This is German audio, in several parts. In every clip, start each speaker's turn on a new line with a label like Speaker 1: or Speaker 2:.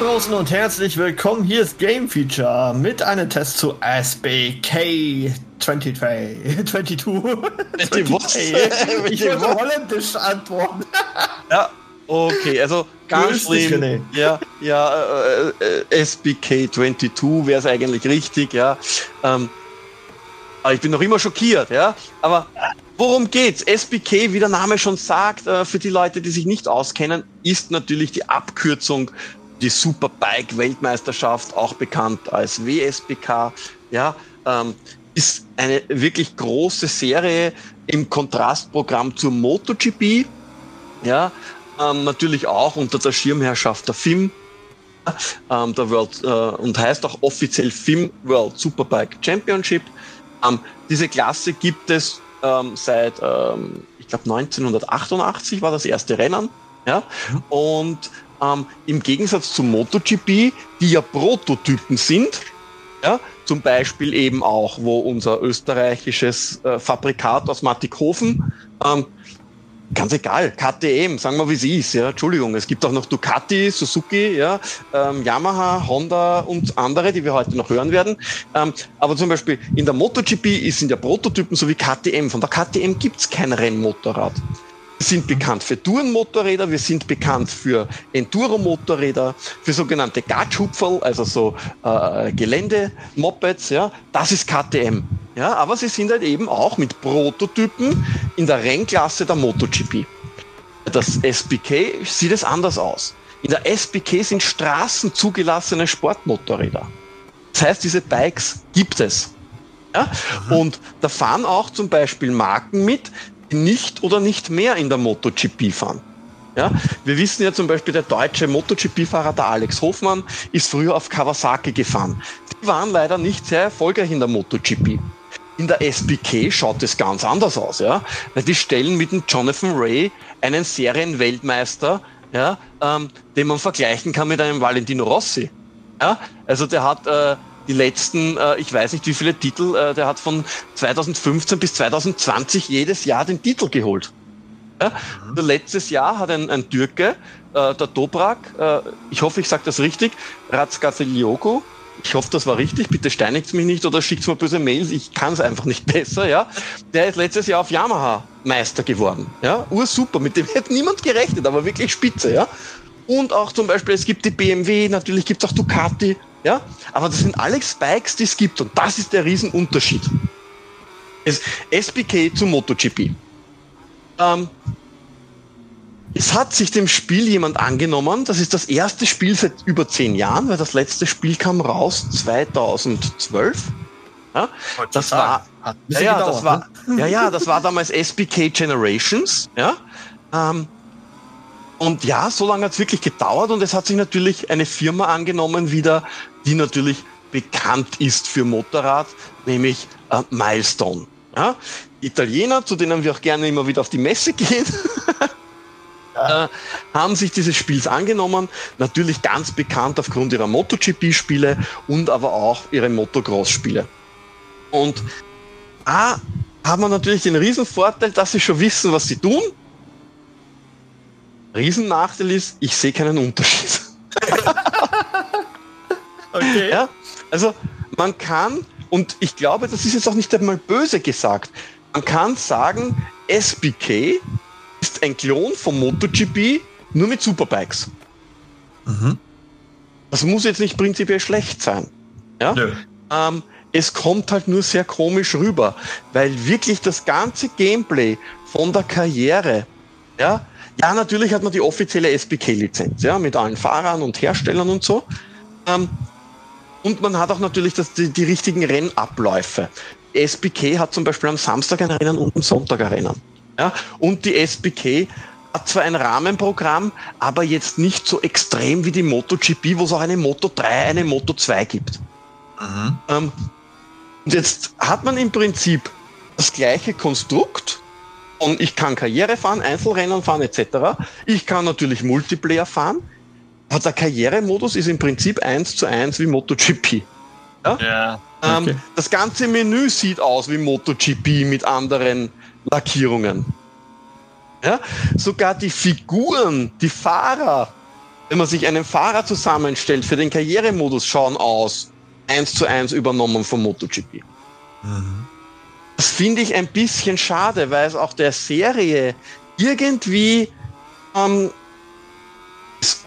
Speaker 1: Draußen und herzlich willkommen. Hier ist Game Feature mit einem Test zu SBK 22. 22.
Speaker 2: Mit dem was?
Speaker 1: Ich wollte holländisch antworten.
Speaker 2: Ja, okay, also ganz schlimm. Ja, ja, äh, äh, SBK 22 wäre es eigentlich richtig, ja. Ähm, aber ich bin noch immer schockiert, ja. Aber worum geht's? SBK, wie der Name schon sagt, äh, für die Leute, die sich nicht auskennen, ist natürlich die Abkürzung die Superbike Weltmeisterschaft, auch bekannt als WSBK, ja. Ähm, ist eine wirklich große Serie im Kontrastprogramm zur MotoGP, ja, ähm, natürlich auch unter der Schirmherrschaft der FIM, ähm, der World, äh, und heißt auch offiziell FIM World Superbike Championship. Ähm, diese Klasse gibt es ähm, seit, ähm, ich glaube 1988 war das erste Rennen, ja, und ähm, im Gegensatz zum MotoGP, die ja Prototypen sind, ja, zum Beispiel eben auch, wo unser österreichisches äh, Fabrikat aus Mattighofen, ähm, ganz egal, KTM, sagen wir wie es ist, ja, Entschuldigung, es gibt auch noch Ducati, Suzuki, ja, ähm, Yamaha, Honda und andere, die wir heute noch hören werden. Ähm, aber zum Beispiel in der MotoGP sind ja Prototypen so wie KTM. Von der KTM gibt's kein Rennmotorrad. Wir sind bekannt für Tourenmotorräder, wir sind bekannt für Enduro-Motorräder, für sogenannte Gatschhupferl, also so äh, Gelände-Mopeds, ja, das ist KTM. Ja, aber sie sind halt eben auch mit Prototypen in der Rennklasse der MotoGP. Das SBK sieht es anders aus. In der SBK sind straßenzugelassene Sportmotorräder. Das heißt, diese Bikes gibt es. Ja? Und da fahren auch zum Beispiel Marken mit, nicht oder nicht mehr in der MotoGP fahren. Ja, wir wissen ja zum Beispiel, der deutsche MotoGP-Fahrer, der Alex Hofmann, ist früher auf Kawasaki gefahren. Die waren leider nicht sehr erfolgreich in der MotoGP. In der SBK schaut es ganz anders aus, ja. Die stellen mit dem Jonathan Ray einen Serienweltmeister, ja, ähm, den man vergleichen kann mit einem Valentino Rossi. Ja, also der hat äh, die letzten, äh, ich weiß nicht wie viele Titel, äh, der hat von 2015 bis 2020 jedes Jahr den Titel geholt. Ja? Also letztes Jahr hat ein, ein Türke, äh, der Dobrak, äh, ich hoffe, ich sage das richtig, Razgatelioko, ich hoffe, das war richtig, bitte steinigt mich nicht oder schickt mir böse Mails, ich kann es einfach nicht besser, ja. Der ist letztes Jahr auf Yamaha Meister geworden, ja. Ursuper, mit dem hätte niemand gerechnet, aber wirklich spitze, ja. Und auch zum Beispiel, es gibt die BMW, natürlich gibt es auch Ducati, ja. Aber das sind alles Bikes, die es gibt und das ist der Riesenunterschied. Es, SBK zu MotoGP. Ähm, es hat sich dem Spiel jemand angenommen. Das ist das erste Spiel seit über zehn Jahren, weil das letzte Spiel kam raus 2012. Ja, das war, ja,
Speaker 1: gedauert,
Speaker 2: das war,
Speaker 1: ne?
Speaker 2: ja, ja, das war damals SBK Generations. Ja, ähm, und ja, so lange hat es wirklich gedauert und es hat sich natürlich eine Firma angenommen wieder, die natürlich bekannt ist für Motorrad, nämlich äh, Milestone. Ja? Italiener, zu denen wir auch gerne immer wieder auf die Messe gehen, äh, haben sich dieses Spiels angenommen. Natürlich ganz bekannt aufgrund ihrer MotoGP-Spiele und aber auch ihre Motocross-Spiele. Und da haben wir natürlich den Riesenvorteil, dass sie schon wissen, was sie tun. Riesennachteil ist, ich sehe keinen Unterschied.
Speaker 1: Okay.
Speaker 2: Ja? Also man kann, und ich glaube, das ist jetzt auch nicht einmal böse gesagt, man kann sagen, SBK ist ein Klon vom MotoGP, nur mit Superbikes.
Speaker 1: Mhm.
Speaker 2: Das muss jetzt nicht prinzipiell schlecht sein. Ja?
Speaker 1: Nö.
Speaker 2: Ähm, es kommt halt nur sehr komisch rüber, weil wirklich das ganze Gameplay von der Karriere, ja, ja, natürlich hat man die offizielle SBK-Lizenz, ja, mit allen Fahrern und Herstellern und so. Ähm, und man hat auch natürlich das, die, die richtigen Rennabläufe. Die SBK hat zum Beispiel am Samstag ein Rennen und am Sonntag ein Rennen. Ja? Und die SBK hat zwar ein Rahmenprogramm, aber jetzt nicht so extrem wie die MotoGP, wo es auch eine Moto 3, eine Moto 2 gibt. Mhm. Ähm, und jetzt hat man im Prinzip das gleiche Konstrukt und ich kann Karriere fahren, Einzelrennen fahren etc. Ich kann natürlich Multiplayer fahren, aber der Karrieremodus ist im Prinzip eins zu eins wie MotoGP. Ja? ja ähm, okay. ähm, das ganze Menü sieht aus wie MotoGP mit anderen Lackierungen. Ja? Sogar die Figuren, die Fahrer, wenn man sich einen Fahrer zusammenstellt für den Karrieremodus, schauen aus eins zu eins übernommen vom MotoGP. Mhm. Das finde ich ein bisschen schade, weil es auch der Serie irgendwie, ähm, es,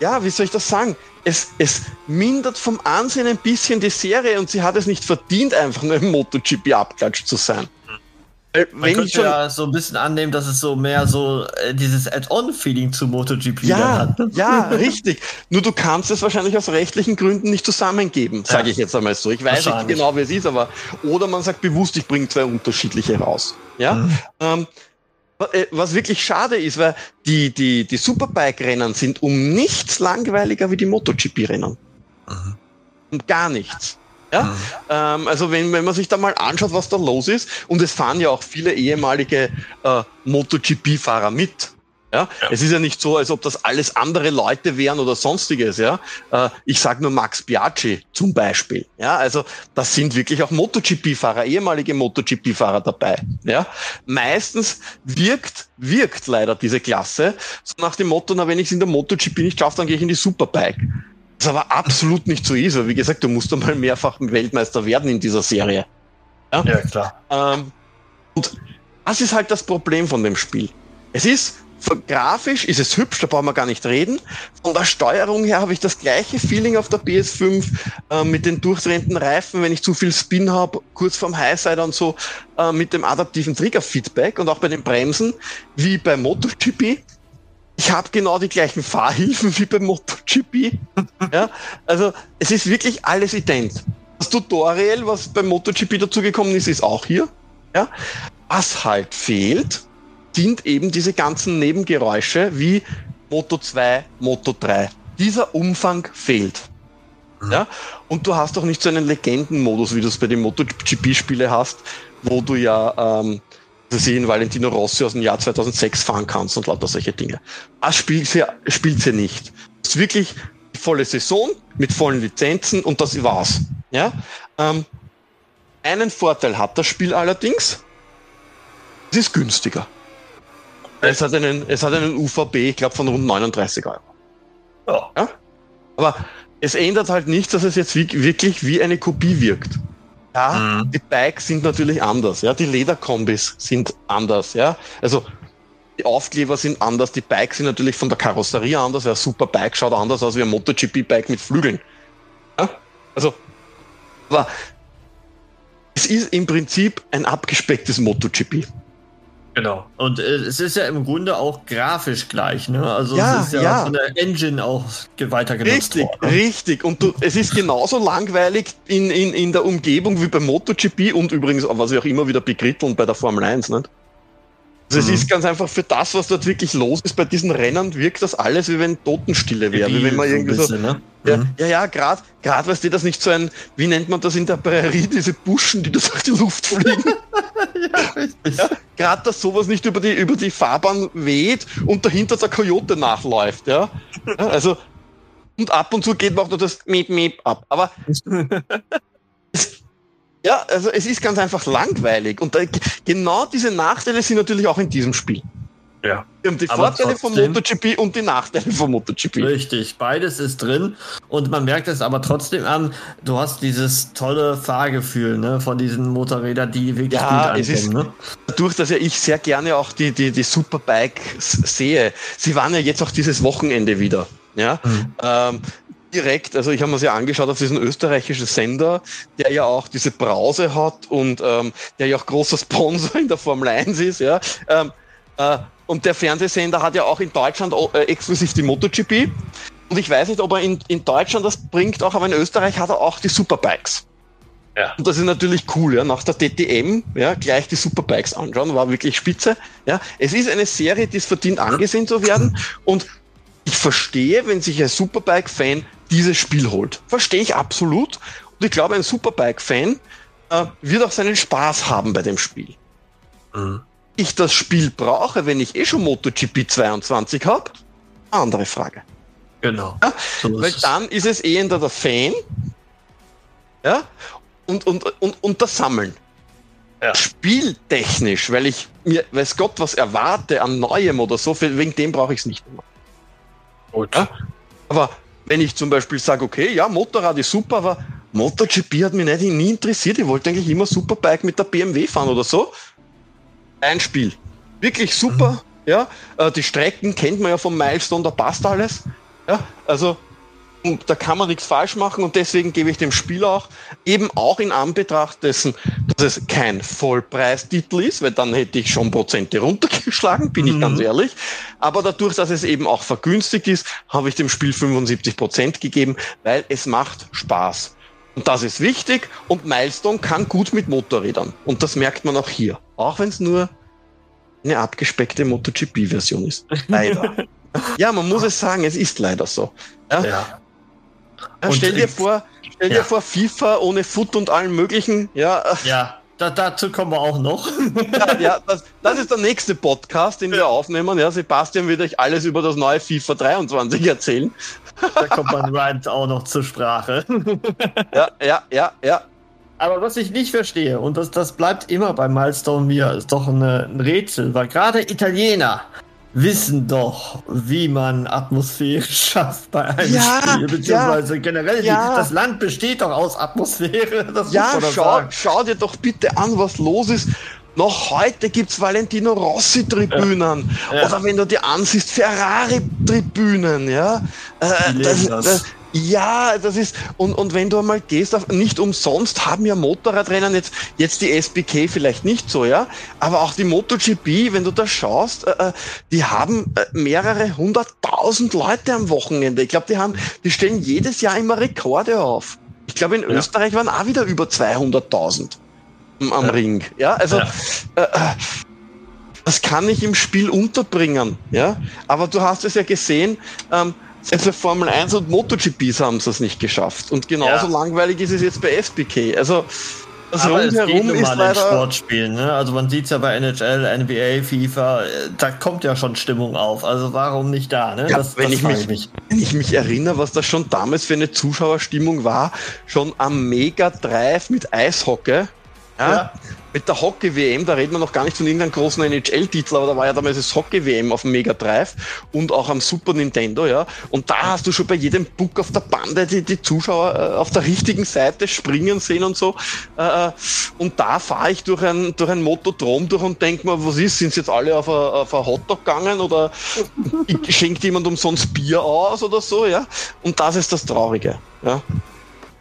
Speaker 2: ja, wie soll ich das sagen? Es, es mindert vom Ansehen ein bisschen die Serie und sie hat es nicht verdient, einfach nur im MotoGP-Abklatsch zu sein.
Speaker 1: Äh, Man könnte schon, ja so ein bisschen annehmen, dass es so mehr so äh, dieses Add-on-Feeling zu MotoGP
Speaker 2: ja, hat. Ne? Ja, richtig. Nur du kannst es wahrscheinlich aus rechtlichen Gründen nicht zusammengeben, sage ja. ich jetzt einmal so. Ich weiß nicht genau, wie es ist, aber oder man sagt bewusst, ich bringe zwei unterschiedliche raus. Ja. Mhm. Ähm, äh, was wirklich schade ist, weil die, die, die Superbike-Rennen sind um nichts langweiliger wie die MotoGP-Rennen. Mhm. Um gar nichts. Ja? Mhm. Ähm, also wenn, wenn man sich da mal anschaut, was da los ist, und es fahren ja auch viele ehemalige äh, MotoGP-Fahrer mit. Ja? ja? Es ist ja nicht so, als ob das alles andere Leute wären oder sonstiges. Ja? Äh, ich sage nur Max Biaggi zum Beispiel. Ja? Also das sind wirklich auch MotoGP-Fahrer, ehemalige MotoGP-Fahrer dabei. Ja? Meistens wirkt, wirkt leider diese Klasse so nach dem Motto, na wenn ich es in der MotoGP nicht schaffe, dann gehe ich in die Superbike. Was aber absolut nicht so ist. Wie gesagt, du musst einmal mehrfach Weltmeister werden in dieser Serie. Ja, ja klar. Ähm, und das ist halt das Problem von dem Spiel. Es ist grafisch ist es hübsch, da brauchen wir gar nicht reden. Von der Steuerung her habe ich das gleiche Feeling auf der PS5 äh, mit den durchdrehenden Reifen, wenn ich zu viel Spin habe, kurz vorm Highside und so, äh, mit dem adaptiven Trigger-Feedback und auch bei den Bremsen, wie bei MotoGP ich habe genau die gleichen Fahrhilfen wie beim MotoGP. ja, also es ist wirklich alles ident. Das Tutorial, was beim MotoGP dazugekommen ist, ist auch hier. Ja, was halt fehlt, sind eben diese ganzen Nebengeräusche wie Moto 2, Moto 3. Dieser Umfang fehlt. Mhm. Ja, und du hast auch nicht so einen Legendenmodus, wie du es bei den MotoGP-Spiele hast, wo du ja ähm, sie in Valentino Rossi aus dem Jahr 2006 fahren kannst und lauter solche Dinge. Das spielt sie, spielt sie nicht. Es ist wirklich die volle Saison mit vollen Lizenzen und das war's. Ja? Ähm, einen Vorteil hat das Spiel allerdings. Es ist günstiger. Es hat einen, es hat einen UVB, ich glaube, von rund 39 Euro. Ja. ja. Aber es ändert halt nichts, dass es jetzt wie, wirklich wie eine Kopie wirkt. Ja, mhm. die Bikes sind natürlich anders. Ja, die Lederkombis sind anders. Ja, also die Aufkleber sind anders. Die Bikes sind natürlich von der Karosserie anders. Ja, super Bike schaut anders aus wie ein MotoGP-Bike mit Flügeln. Ja, also, aber es ist im Prinzip ein abgespecktes MotoGP.
Speaker 1: Genau. Und äh, es ist ja im Grunde auch grafisch gleich, ne? Also ja, es ist ja, ja. von der Engine auch weiter genutzt
Speaker 2: Richtig, worden. richtig. Und du, es ist genauso langweilig in, in, in der Umgebung wie beim MotoGP und übrigens, was wir auch immer wieder bekritteln bei der Formel 1, nicht? Also mhm. es ist ganz einfach für das, was dort wirklich los ist bei diesen Rennen, wirkt das alles wie wenn Totenstille wäre. Wie wenn man irgendwie so. Bisschen, ne? Ja, mhm. ja, ja gerade, gerade, weißt du, das nicht so ein, wie nennt man das in der Prärie, diese Buschen, die durch die Luft fliegen. ja, Ja, gerade, dass sowas nicht über die, über die Fahrbahn weht und dahinter der Coyote nachläuft, ja. ja also, und ab und zu geht man auch nur das Miep Miep ab. Aber Ja, also es ist ganz einfach langweilig. Und da, genau diese Nachteile sind natürlich auch in diesem Spiel. Ja. Wir haben die Vorteile vom MotoGP und die Nachteile vom MotoGP.
Speaker 1: Richtig, beides ist drin und man merkt es aber trotzdem an, du hast dieses tolle Fahrgefühl ne, von diesen Motorrädern, die wirklich ja, gut ankommen. Ne?
Speaker 2: Dadurch, dass ja ich sehr gerne auch die, die, die Superbikes sehe, sie waren ja jetzt auch dieses Wochenende wieder. Ja, mhm. ähm, direkt, also ich habe mir ja angeschaut auf diesen österreichischen Sender, der ja auch diese Brause hat und ähm, der ja auch großer Sponsor in der Formel 1 ist, ja. Ähm, äh, und der Fernsehsender hat ja auch in Deutschland äh, exklusiv die MotoGP. Und ich weiß nicht, ob er in, in Deutschland das bringt auch, aber in Österreich hat er auch die Superbikes. Ja. Und das ist natürlich cool, ja. Nach der DTM, ja, gleich die Superbikes anschauen, war wirklich spitze. Ja. Es ist eine Serie, die es verdient, angesehen zu werden. Und ich verstehe, wenn sich ein Superbike-Fan dieses Spiel holt. Verstehe ich absolut. Und ich glaube, ein Superbike-Fan äh, wird auch seinen Spaß haben bei dem Spiel. Mhm. Ich das Spiel brauche, wenn ich eh schon MotoGP 22 habe, andere Frage.
Speaker 1: Genau.
Speaker 2: Ja, so weil dann ist es eher der Fan, ja, und, und, und, und das Sammeln. Ja. Spieltechnisch, weil ich mir, weiß Gott, was erwarte an Neuem oder so, wegen dem brauche ich es nicht mehr. Gut. Ja? Aber wenn ich zum Beispiel sage, okay, ja, Motorrad ist super, aber MotoGP hat mich nicht, nie interessiert. Ich wollte eigentlich immer Superbike mit der BMW fahren oder so. Ein Spiel. Wirklich super. Mhm. Ja, äh, die Strecken kennt man ja vom Milestone, da passt alles. Ja, also da kann man nichts falsch machen und deswegen gebe ich dem Spiel auch eben auch in Anbetracht dessen, dass es kein Vollpreistitel ist, weil dann hätte ich schon Prozente runtergeschlagen, bin mhm. ich ganz ehrlich. Aber dadurch, dass es eben auch vergünstigt ist, habe ich dem Spiel 75 Prozent gegeben, weil es macht Spaß. Und das ist wichtig und Milestone kann gut mit Motorrädern. Und das merkt man auch hier. Auch wenn es nur eine abgespeckte MotoGP-Version ist. Leider. ja, man muss es sagen, es ist leider so. Ja. ja. Ja, stell dir vor, stell ja. dir vor, FIFA ohne Foot und allen möglichen, ja.
Speaker 1: Ja, da, dazu kommen wir auch noch.
Speaker 2: ja, ja das, das, ist der nächste Podcast, den wir aufnehmen. Ja, Sebastian wird euch alles über das neue FIFA 23 erzählen.
Speaker 1: Da kommt mein Rant auch noch zur Sprache.
Speaker 2: ja, ja, ja, ja.
Speaker 1: Aber was ich nicht verstehe, und das, das bleibt immer bei Milestone mir, ist doch eine, ein Rätsel, weil gerade Italiener wissen doch, wie man Atmosphäre schafft bei einem ja, Spiel, beziehungsweise ja, generell, ja. das Land besteht doch aus Atmosphäre.
Speaker 2: ja, schau, schau, dir doch bitte an, was los ist. Noch heute gibt es Valentino Rossi-Tribünen. Ja. Oder wenn du dir ansiehst, Ferrari-Tribünen, ja. Äh, das, das, ja, das ist, und, und wenn du einmal gehst, auf, nicht umsonst haben ja Motorradrennen jetzt, jetzt die SBK vielleicht nicht so, ja, aber auch die MotoGP, wenn du da schaust, äh, äh die haben äh, mehrere hunderttausend Leute am Wochenende. Ich glaube, die haben, die stellen jedes Jahr immer Rekorde auf. Ich glaube, in ja. Österreich waren auch wieder über 200.000 am ja. Ring. Ja, also, ja. Äh, äh, das kann ich im Spiel unterbringen, ja, aber du hast es ja gesehen, ähm, also Formel 1 und MotoGPs haben es nicht geschafft. Und genauso ja. langweilig ist es jetzt bei SBK. Also
Speaker 1: das Aber rundherum ist leider Sportspielen. Ne? Also man sieht es ja bei NHL, NBA, FIFA, da kommt ja schon Stimmung auf. Also warum nicht da? Ne?
Speaker 2: Ja, das, wenn, das ich mich, mich. wenn ich mich erinnere, was das schon damals für eine Zuschauerstimmung war, schon am Mega Drive mit Eishockey. Ja? ja mit der Hockey-WM, da reden wir noch gar nicht von irgendeinem großen NHL-Titel, aber da war ja damals das Hockey-WM auf dem Mega Drive und auch am Super Nintendo, ja. Und da hast du schon bei jedem Book auf der Bande die, die Zuschauer äh, auf der richtigen Seite springen sehen und so. Äh, äh und da fahre ich durch ein, durch ein Motodrom durch und denke mir, was ist, sind jetzt alle auf ein, auf ein Hotdog gegangen oder schenkt jemand umsonst Bier aus oder so, ja. Und das ist das Traurige, ja.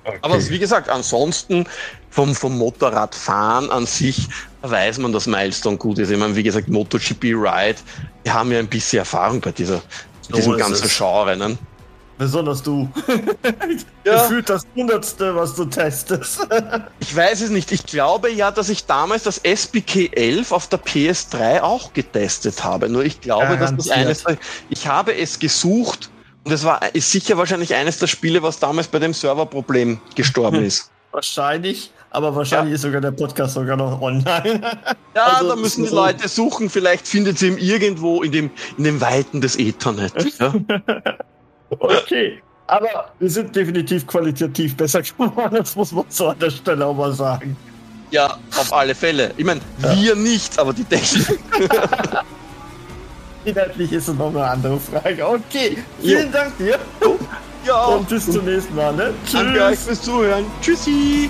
Speaker 2: Okay. Aber wie gesagt, ansonsten vom, vom Motorradfahren an sich weiß man, dass Milestone gut ist. Ich meine, wie gesagt, MotoGP Ride, die haben ja ein bisschen Erfahrung bei dieser, so diesem ganzen. Genre. Ne?
Speaker 1: Besonders du. ja. Gefühlt das Hundertste, was du testest.
Speaker 2: ich weiß es nicht. Ich glaube ja, dass ich damals das SBK 11 auf der PS3 auch getestet habe. Nur ich glaube, ja, dass das eines. Ich habe es gesucht und es war ist sicher wahrscheinlich eines der Spiele, was damals bei dem Serverproblem gestorben ist.
Speaker 1: Wahrscheinlich, aber wahrscheinlich ja. ist sogar der Podcast sogar noch online.
Speaker 2: ja, also, da müssen die Leute suchen. Vielleicht findet sie ihn irgendwo in dem, in den Weiten des Ethernet. Ja?
Speaker 1: okay. Aber wir sind definitiv qualitativ besser geworden, das muss man so an der Stelle auch mal sagen.
Speaker 2: Ja, auf alle Fälle. Ich meine, ja. wir nicht, aber die Technik.
Speaker 1: Inhaltlich ist es noch eine andere Frage. Okay, vielen jo. Dank dir. Ja. Und bis zum nächsten Mal. Ne?
Speaker 2: Tschüss. Danke euch fürs Zuhören. Tschüssi.